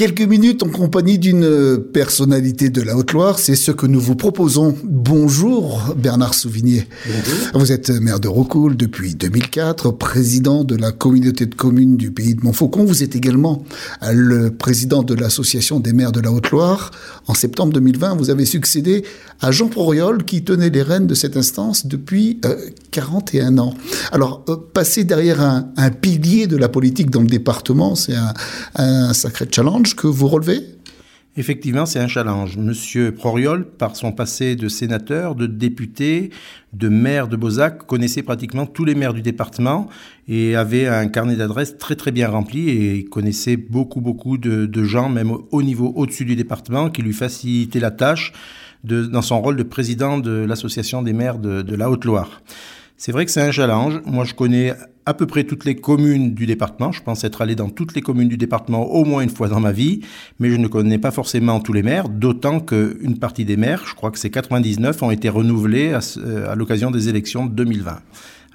Quelques minutes en compagnie d'une personnalité de la Haute-Loire, c'est ce que nous vous proposons. Bonjour Bernard Souvigné. Bonjour. Vous êtes maire de Rocoul depuis 2004, président de la communauté de communes du pays de Montfaucon. Vous êtes également le président de l'association des maires de la Haute-Loire. En septembre 2020, vous avez succédé à Jean Proriol qui tenait les rênes de cette instance depuis euh, 41 ans. Alors, euh, passer derrière un, un, pilier de la politique dans le département, c'est un, un sacré challenge que vous relevez? Effectivement, c'est un challenge. Monsieur Proriol, par son passé de sénateur, de député, de maire de Beauzac, connaissait pratiquement tous les maires du département et avait un carnet d'adresses très très bien rempli et connaissait beaucoup beaucoup de, gens, même au niveau au-dessus du département, qui lui facilitaient la tâche dans son rôle de président de l'association des maires de la Haute-Loire. C'est vrai que c'est un challenge. Moi, je connais à peu près toutes les communes du département. Je pense être allé dans toutes les communes du département au moins une fois dans ma vie, mais je ne connais pas forcément tous les maires, d'autant qu'une partie des maires, je crois que c'est 99, ont été renouvelés à, à l'occasion des élections de 2020.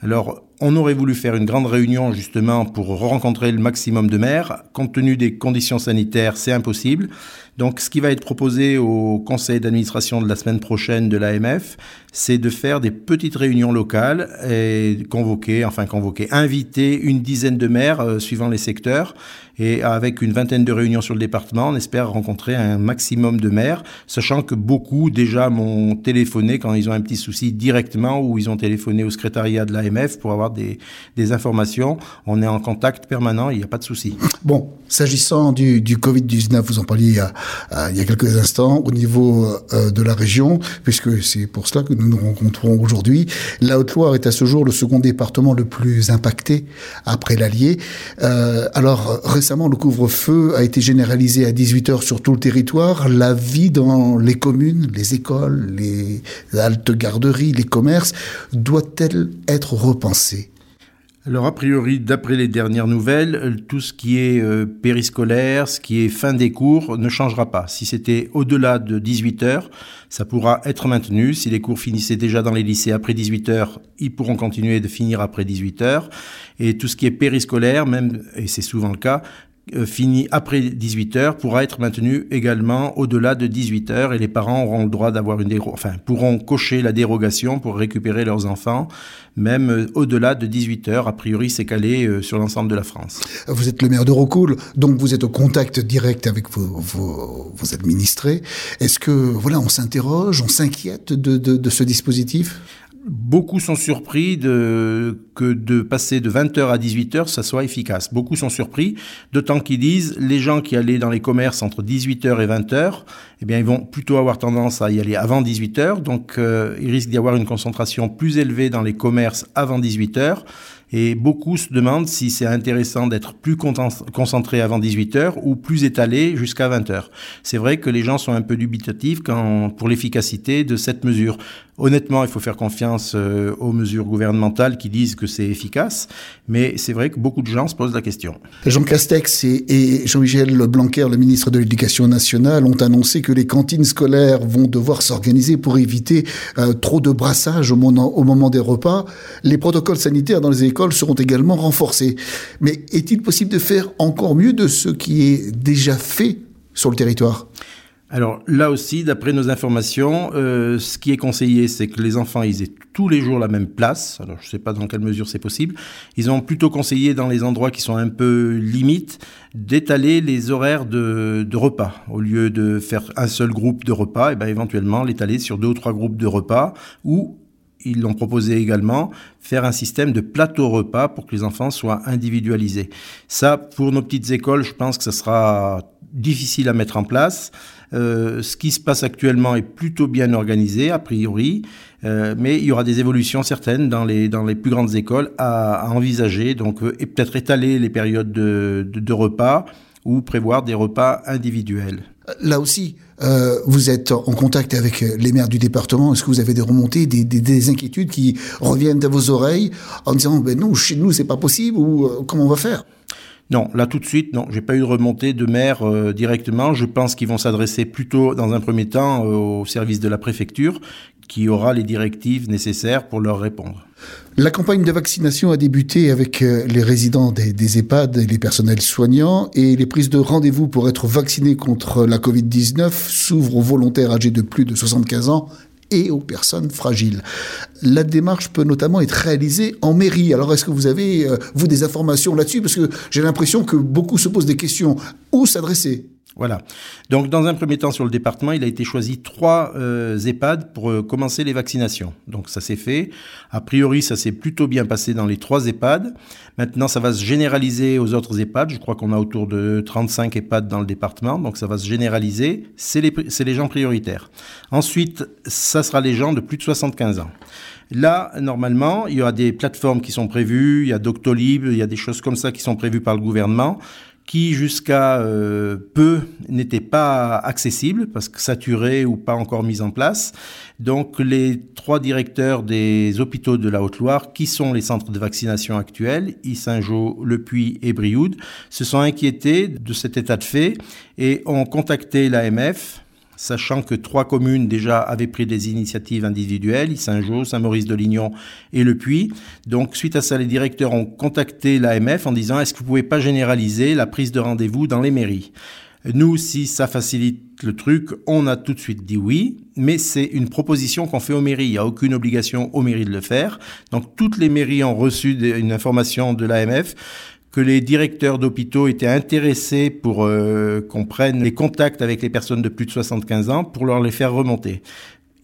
Alors, on aurait voulu faire une grande réunion justement pour rencontrer le maximum de maires. Compte tenu des conditions sanitaires, c'est impossible. Donc, ce qui va être proposé au conseil d'administration de la semaine prochaine de l'AMF, c'est de faire des petites réunions locales et convoquer, enfin convoquer, inviter une dizaine de maires euh, suivant les secteurs. Et avec une vingtaine de réunions sur le département, on espère rencontrer un maximum de maires, sachant que beaucoup déjà m'ont téléphoné quand ils ont un petit souci directement ou ils ont téléphoné au secrétariat de l'AMF pour avoir des, informations. On est en contact permanent, il n'y a pas de souci. Bon, s'agissant du, du Covid-19, vous en parliez il y, a, euh, il y a quelques instants, au niveau euh, de la région, puisque c'est pour cela que nous nous rencontrons aujourd'hui. La Haute-Loire est à ce jour le second département le plus impacté après l'Allier. Euh, alors, récemment, le couvre-feu a été généralisé à 18 heures sur tout le territoire. La vie dans les communes, les écoles, les haltes garderies, les commerces, doit-elle être repensée? Alors, a priori, d'après les dernières nouvelles, tout ce qui est euh, périscolaire, ce qui est fin des cours, ne changera pas. Si c'était au-delà de 18 heures, ça pourra être maintenu. Si les cours finissaient déjà dans les lycées après 18 heures, ils pourront continuer de finir après 18 heures. Et tout ce qui est périscolaire, même, et c'est souvent le cas, euh, fini après 18 heures pourra être maintenu également au-delà de 18 heures et les parents auront le droit d'avoir une déro enfin pourront cocher la dérogation pour récupérer leurs enfants même euh, au-delà de 18 heures a priori c'est calé euh, sur l'ensemble de la France. Vous êtes le maire de Rocoul donc vous êtes au contact direct avec vos, administrés. Est-ce que voilà on s'interroge, on s'inquiète de ce dispositif? Beaucoup sont surpris de, que de passer de 20h à 18h, ça soit efficace. Beaucoup sont surpris, d'autant qu'ils disent les gens qui allaient dans les commerces entre 18h et 20h, eh bien, ils vont plutôt avoir tendance à y aller avant 18h. Donc, euh, il risque d'y avoir une concentration plus élevée dans les commerces avant 18h. Et beaucoup se demandent si c'est intéressant d'être plus concentré avant 18 heures ou plus étalé jusqu'à 20 heures. C'est vrai que les gens sont un peu dubitatifs quand, pour l'efficacité de cette mesure. Honnêtement, il faut faire confiance euh, aux mesures gouvernementales qui disent que c'est efficace, mais c'est vrai que beaucoup de gens se posent la question. Jean Castex et, et Jean-Michel Blanquer, le ministre de l'Éducation nationale, ont annoncé que les cantines scolaires vont devoir s'organiser pour éviter euh, trop de brassage au moment des repas. Les protocoles sanitaires dans les écoles seront également renforcés. Mais est-il possible de faire encore mieux de ce qui est déjà fait sur le territoire? Alors là aussi, d'après nos informations, euh, ce qui est conseillé, c'est que les enfants ils aient tous les jours la même place. Alors je ne sais pas dans quelle mesure c'est possible. Ils ont plutôt conseillé dans les endroits qui sont un peu limites d'étaler les horaires de, de, repas au lieu de faire un seul groupe de repas. Et ben éventuellement l'étaler sur deux ou trois groupes de repas ou ils l'ont proposé également, faire un système de plateau repas pour que les enfants soient individualisés. Ça, pour nos petites écoles, je pense que ça sera difficile à mettre en place. Euh, ce qui se passe actuellement est plutôt bien organisé, a priori, euh, mais il y aura des évolutions certaines dans les, dans les plus grandes écoles à, envisager, donc, euh, et peut-être étaler les périodes de, de, de repas ou prévoir des repas individuels. Là aussi, euh, vous êtes en contact avec les maires du département. Est-ce que vous avez des remontées, des, des, des, inquiétudes qui reviennent à vos oreilles en disant ben non, chez nous c'est pas possible ou euh, comment on va faire? Non, là tout de suite, non, j'ai pas eu de remontée de maire euh, directement. Je pense qu'ils vont s'adresser plutôt, dans un premier temps, euh, au service de la préfecture, qui aura les directives nécessaires pour leur répondre. La campagne de vaccination a débuté avec euh, les résidents des, EHPAD et les personnels soignants et les prises de rendez-vous pour être vaccinés contre la Covid-19 s'ouvrent aux volontaires âgés de plus de 75 ans et aux personnes fragiles. La démarche peut notamment être réalisée en mairie. Alors est-ce que vous avez, euh, vous, des informations là-dessus? Parce que j'ai l'impression que beaucoup se posent des questions. Où s'adresser? Voilà. Donc, dans un premier temps, sur le département, il a été choisi trois euh, EHPAD pour euh, commencer les vaccinations. Donc, ça s'est fait. A priori, ça s'est plutôt bien passé dans les trois EHPAD. Maintenant, ça va se généraliser aux autres EHPAD. Je crois qu'on a autour de 35 EHPAD dans le département. Donc, ça va se généraliser. C'est les, les gens prioritaires. Ensuite, ça sera les gens de plus de 75 ans. Là, normalement, il y a des plateformes qui sont prévues, il y a Doctolib, il y a des choses comme ça qui sont prévues par le gouvernement qui jusqu'à euh, peu n'étaient pas accessibles parce que saturés ou pas encore mis en place. Donc les trois directeurs des hôpitaux de la Haute-Loire, qui sont les centres de vaccination actuels, Saint-Jean, Le Puy et Brioude, se sont inquiétés de cet état de fait et ont contacté l'AMF sachant que trois communes déjà avaient pris des initiatives individuelles, Saint-Jean, Saint-Maurice-de-Lignon et Le Puy. Donc, suite à ça, les directeurs ont contacté l'AMF en disant est-ce que vous pouvez pas généraliser la prise de rendez-vous dans les mairies? Nous, si ça facilite le truc, on a tout de suite dit oui, mais c'est une proposition qu'on fait aux mairies. Il n'y a aucune obligation aux mairies de le faire. Donc toutes les mairies ont reçu une information de l'AMF que les directeurs d'hôpitaux étaient intéressés pour euh, qu'on prenne les contacts avec les personnes de plus de 75 ans pour leur les faire remonter.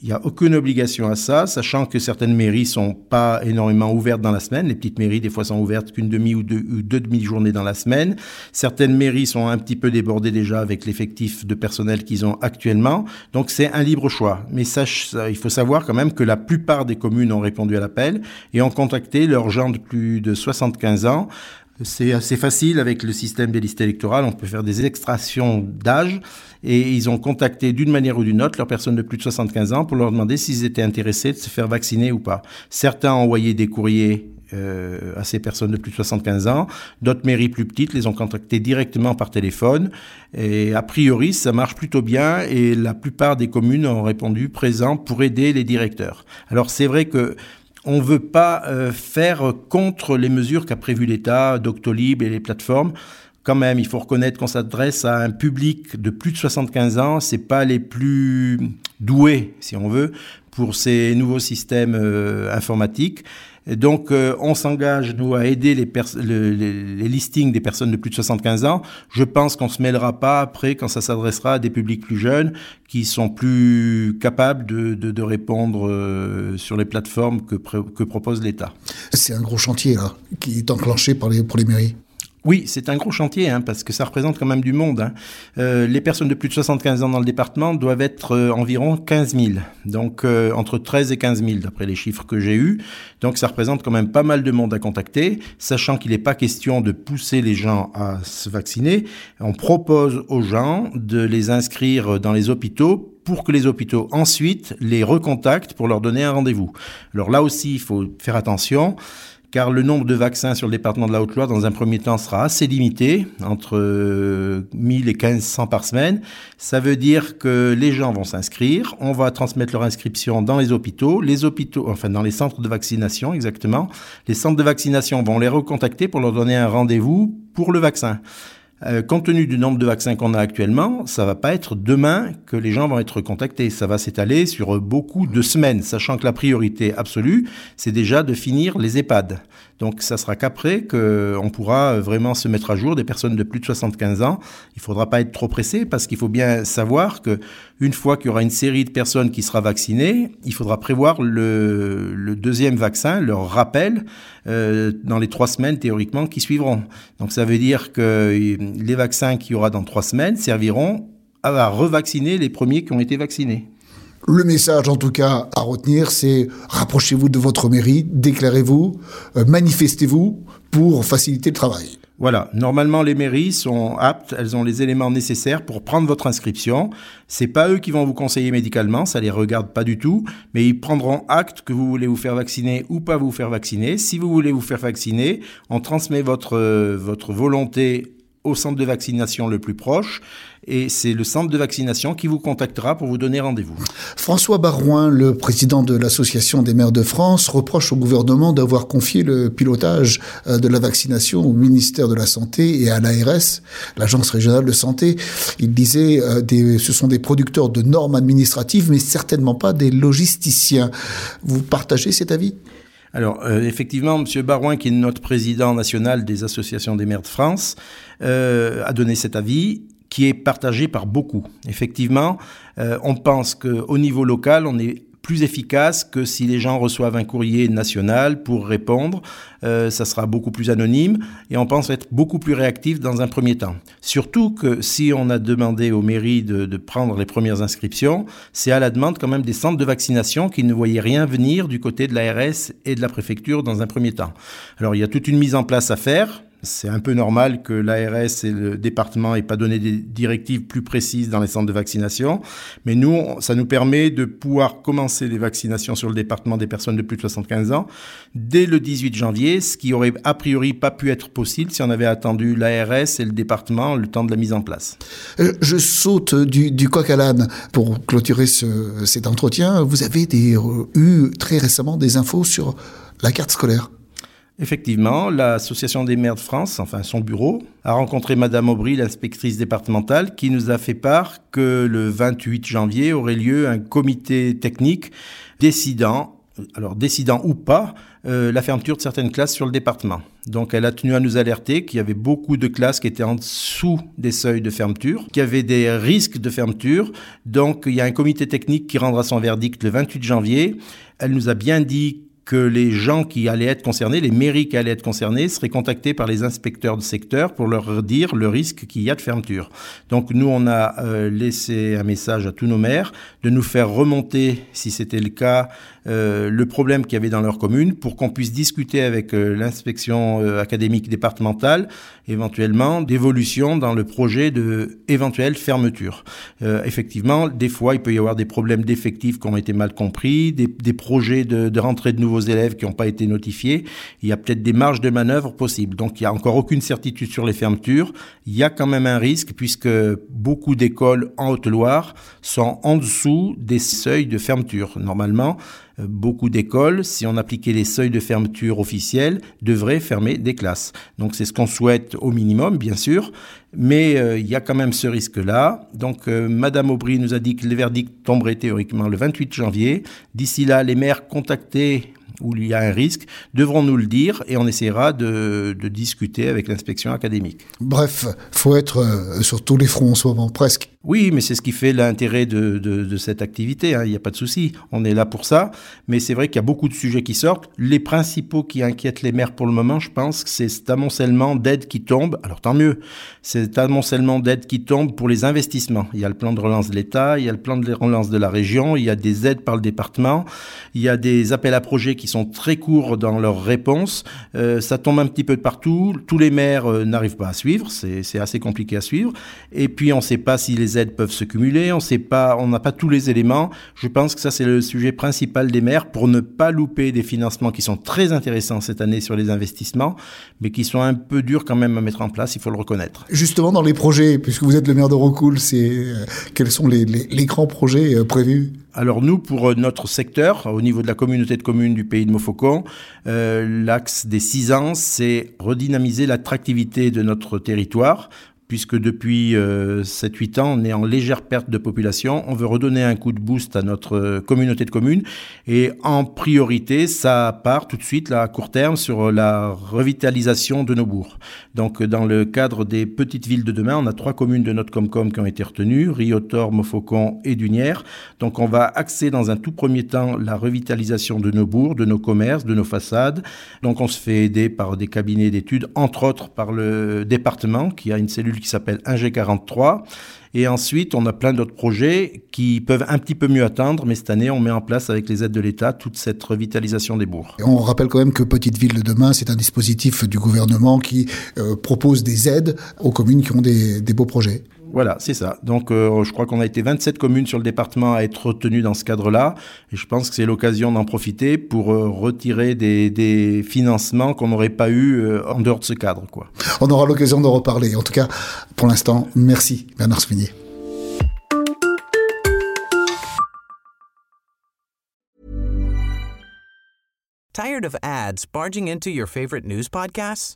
Il n'y a aucune obligation à ça, sachant que certaines mairies sont pas énormément ouvertes dans la semaine. Les petites mairies, des fois, sont ouvertes qu'une demi ou deux, ou deux demi-journées dans la semaine. Certaines mairies sont un petit peu débordées déjà avec l'effectif de personnel qu'ils ont actuellement. Donc, c'est un libre choix. Mais il faut savoir quand même que la plupart des communes ont répondu à l'appel et ont contacté leurs gens de plus de 75 ans c'est assez facile avec le système des listes électorales. On peut faire des extractions d'âge et ils ont contacté d'une manière ou d'une autre leurs personnes de plus de 75 ans pour leur demander s'ils étaient intéressés de se faire vacciner ou pas. Certains ont envoyé des courriers euh, à ces personnes de plus de 75 ans. D'autres mairies plus petites les ont contactés directement par téléphone. Et a priori, ça marche plutôt bien et la plupart des communes ont répondu présent pour aider les directeurs. Alors c'est vrai que on ne veut pas euh, faire contre les mesures qu'a prévues l'État, Doctolib et les plateformes. Quand même, il faut reconnaître qu'on s'adresse à un public de plus de 75 ans. C'est pas les plus doués, si on veut, pour ces nouveaux systèmes euh, informatiques. Donc, euh, on s'engage, nous, à aider les, les, listings des personnes de plus de 75 ans. Je pense qu'on se mêlera pas après quand ça s'adressera à des publics plus jeunes qui sont plus capables de, de, de répondre euh, sur les plateformes que, que propose l'État. C'est un gros chantier, là, qui est enclenché par les, pour les mairies. Oui, c'est un gros chantier, hein, parce que ça représente quand même du monde. Hein. Euh, les personnes de plus de 75 ans dans le département doivent être euh, environ 15 000, donc euh, entre 13 et 15 000 d'après les chiffres que j'ai eus. Donc ça représente quand même pas mal de monde à contacter, sachant qu'il n'est pas question de pousser les gens à se vacciner. On propose aux gens de les inscrire dans les hôpitaux pour que les hôpitaux ensuite les recontactent pour leur donner un rendez-vous. Alors là aussi, il faut faire attention car le nombre de vaccins sur le département de la Haute-Loire, dans un premier temps, sera assez limité, entre 1000 et 1500 par semaine. Ça veut dire que les gens vont s'inscrire, on va transmettre leur inscription dans les hôpitaux, les hôpitaux, enfin dans les centres de vaccination exactement. Les centres de vaccination vont les recontacter pour leur donner un rendez-vous pour le vaccin. Euh, compte tenu du nombre de vaccins qu'on a actuellement, ça va pas être demain que les gens vont être contactés. Ça va s'étaler sur beaucoup de semaines, sachant que la priorité absolue, c'est déjà de finir les EHPAD. Donc ça sera qu'après qu'on pourra vraiment se mettre à jour des personnes de plus de 75 ans. Il faudra pas être trop pressé parce qu'il faut bien savoir que une fois qu'il y aura une série de personnes qui sera vaccinées, il faudra prévoir le, deuxième vaccin, leur rappel, euh, dans les trois semaines théoriquement qui suivront. Donc ça veut dire que les vaccins qu'il y aura dans trois semaines serviront à revacciner les premiers qui ont été vaccinés. Le message, en tout cas, à retenir, c'est rapprochez-vous de votre mairie, déclarez-vous, euh, manifestez-vous pour faciliter le travail. Voilà, normalement les mairies sont aptes, elles ont les éléments nécessaires pour prendre votre inscription. C'est pas eux qui vont vous conseiller médicalement, ça les regarde pas du tout, mais ils prendront acte que vous voulez vous faire vacciner ou pas vous faire vacciner. Si vous voulez vous faire vacciner, on transmet votre votre volonté au centre de vaccination le plus proche et c'est le centre de vaccination qui vous contactera pour vous donner rendez-vous. François Barouin, le président de l'Association des maires de France, reproche au gouvernement d'avoir confié le pilotage euh, de la vaccination au ministère de la Santé et à l'ARS, l'Agence régionale de santé. Il disait euh, ce sont des producteurs de normes administratives, mais certainement pas des logisticiens. Vous partagez cet avis? Alors, euh, effectivement, M. Barouin, qui est notre président national des associations des maires de France, euh, a donné cet avis qui est partagé par beaucoup. Effectivement, euh, on pense qu'au niveau local, on est plus efficace que si les gens reçoivent un courrier national pour répondre. Euh, ça sera beaucoup plus anonyme et on pense être beaucoup plus réactif dans un premier temps. Surtout que si on a demandé aux mairies de, de prendre les premières inscriptions, c'est à la demande quand même des centres de vaccination qui ne voyaient rien venir du côté de l'ARS et de la préfecture dans un premier temps. Alors il y a toute une mise en place à faire. C'est un peu normal que l'ARS et le département aient pas donné des directives plus précises dans les centres de vaccination, mais nous, ça nous permet de pouvoir commencer les vaccinations sur le département des personnes de plus de 75 ans dès le 18 janvier, ce qui aurait a priori pas pu être possible si on avait attendu l'ARS et le département le temps de la mise en place. Euh, je saute du, coq à l'âne pour clôturer ce, cet entretien. Vous avez euh, eu très récemment des infos sur la carte scolaire. Effectivement, l'Association des maires de France, enfin son bureau, a rencontré Madame Aubry, l'inspectrice départementale, qui nous a fait part que le 28 janvier aurait lieu un comité technique décidant, alors décidant ou pas, euh, la fermeture de certaines classes sur le département. Donc elle a tenu à nous alerter qu'il y avait beaucoup de classes qui étaient en dessous des seuils de fermeture, qu'il y avait des risques de fermeture. Donc il y a un comité technique qui rendra son verdict le 28 janvier. Elle nous a bien dit que les gens qui allaient être concernés, les mairies qui allaient être concernées, seraient contactés par les inspecteurs de secteur pour leur dire le risque qu'il y a de fermeture. Donc nous, on a euh, laissé un message à tous nos maires de nous faire remonter, si c'était le cas, euh, le problème qu'il y avait dans leur commune pour qu'on puisse discuter avec euh, l'inspection académique départementale éventuellement d'évolution dans le projet de éventuelle fermeture. effectivement, des fois, il peut y avoir des problèmes d'effectifs qui ont été mal compris, des, des projets de, de, rentrée de nouveaux élèves qui n'ont pas été notifiés. Il y a peut-être des marges de manœuvre possibles. Donc, il n'y a encore aucune certitude sur les fermetures. Il y a quand même un risque puisque beaucoup d'écoles en Haute-Loire sont en dessous des seuils de fermeture. Normalement, euh, beaucoup d'écoles, si on appliquait les seuils de fermeture officiels, devraient fermer des classes. Donc c'est ce qu'on souhaite au minimum, bien sûr, mais euh, il y a quand même ce risque-là. Donc euh, Madame Aubry nous a dit que les verdicts tomberaient théoriquement le 28 janvier. D'ici là, les maires contactés où il y a un risque, devront nous le dire et on essaiera de, de discuter avec l'inspection académique. Bref, faut être sur tous les fronts en ce moment, presque. Oui, mais c'est ce qui fait l'intérêt de, de, de, cette activité. Hein. Il n'y a pas de souci. On est là pour ça. Mais c'est vrai qu'il y a beaucoup de sujets qui sortent. Les principaux qui inquiètent les maires pour le moment, je pense, c'est cet amoncellement d'aides qui tombe. Alors tant mieux. Cet amoncellement d'aides qui tombe pour les investissements. Il y a le plan de relance de l'État, il y a le plan de relance de la région, il y a des aides par le département, il y a des appels à projets qui sont très courts dans leurs réponses. Euh, ça tombe un petit peu de partout. Tous les maires euh, n'arrivent pas à suivre. C'est assez compliqué à suivre. Et puis on ne sait pas si les aides peuvent se cumuler, on sait pas, on n'a pas tous les éléments. Je pense que ça c'est le sujet principal des maires pour ne pas louper des financements qui sont très intéressants cette année sur les investissements, mais qui sont un peu durs quand même à mettre en place, il faut le reconnaître. Justement dans les projets, puisque vous êtes le maire de Rocoul, c'est euh, quels sont les, grands projets prévus? Alors nous, pour euh, notre secteur, au niveau de la communauté de communes du pays de Montfaucon, euh, l'axe des six ans, c'est redynamiser l'attractivité de notre territoire puisque depuis euh, 7-8 ans, on est en légère perte de population. On veut redonner un coup de boost à notre euh, communauté de communes. Et en priorité, ça part tout de suite, là, à court terme, sur la revitalisation de nos bourgs. Donc, dans le cadre des petites villes de demain, on a trois communes de notre Comcom qui ont été retenues, Riotor, Mofocon et Dunière. Donc, on va axer dans un tout premier temps la revitalisation de nos bourgs, de nos commerces, de nos façades. Donc, on se fait aider par des cabinets d'études, entre autres par le département, qui a une cellule qui s'appelle 1G43. Et ensuite, on a plein d'autres projets qui peuvent un petit peu mieux attendre, mais cette année, on met en place avec les aides de l'État toute cette revitalisation des bourgs. Et on rappelle quand même que Petite Ville de demain, c'est un dispositif du gouvernement qui euh, propose des aides aux communes qui ont des beaux projets. Voilà, c'est ça. Donc, euh, je crois qu'on a été 27 communes sur le département à être retenues dans ce cadre-là. Et je pense que c'est l'occasion d'en profiter pour euh, retirer des, des financements qu'on n'aurait pas eu euh, en dehors de ce cadre. Quoi. On aura l'occasion de reparler. En tout cas, pour l'instant, merci Bernard Spinier. Tired of ads barging into your favorite news podcasts?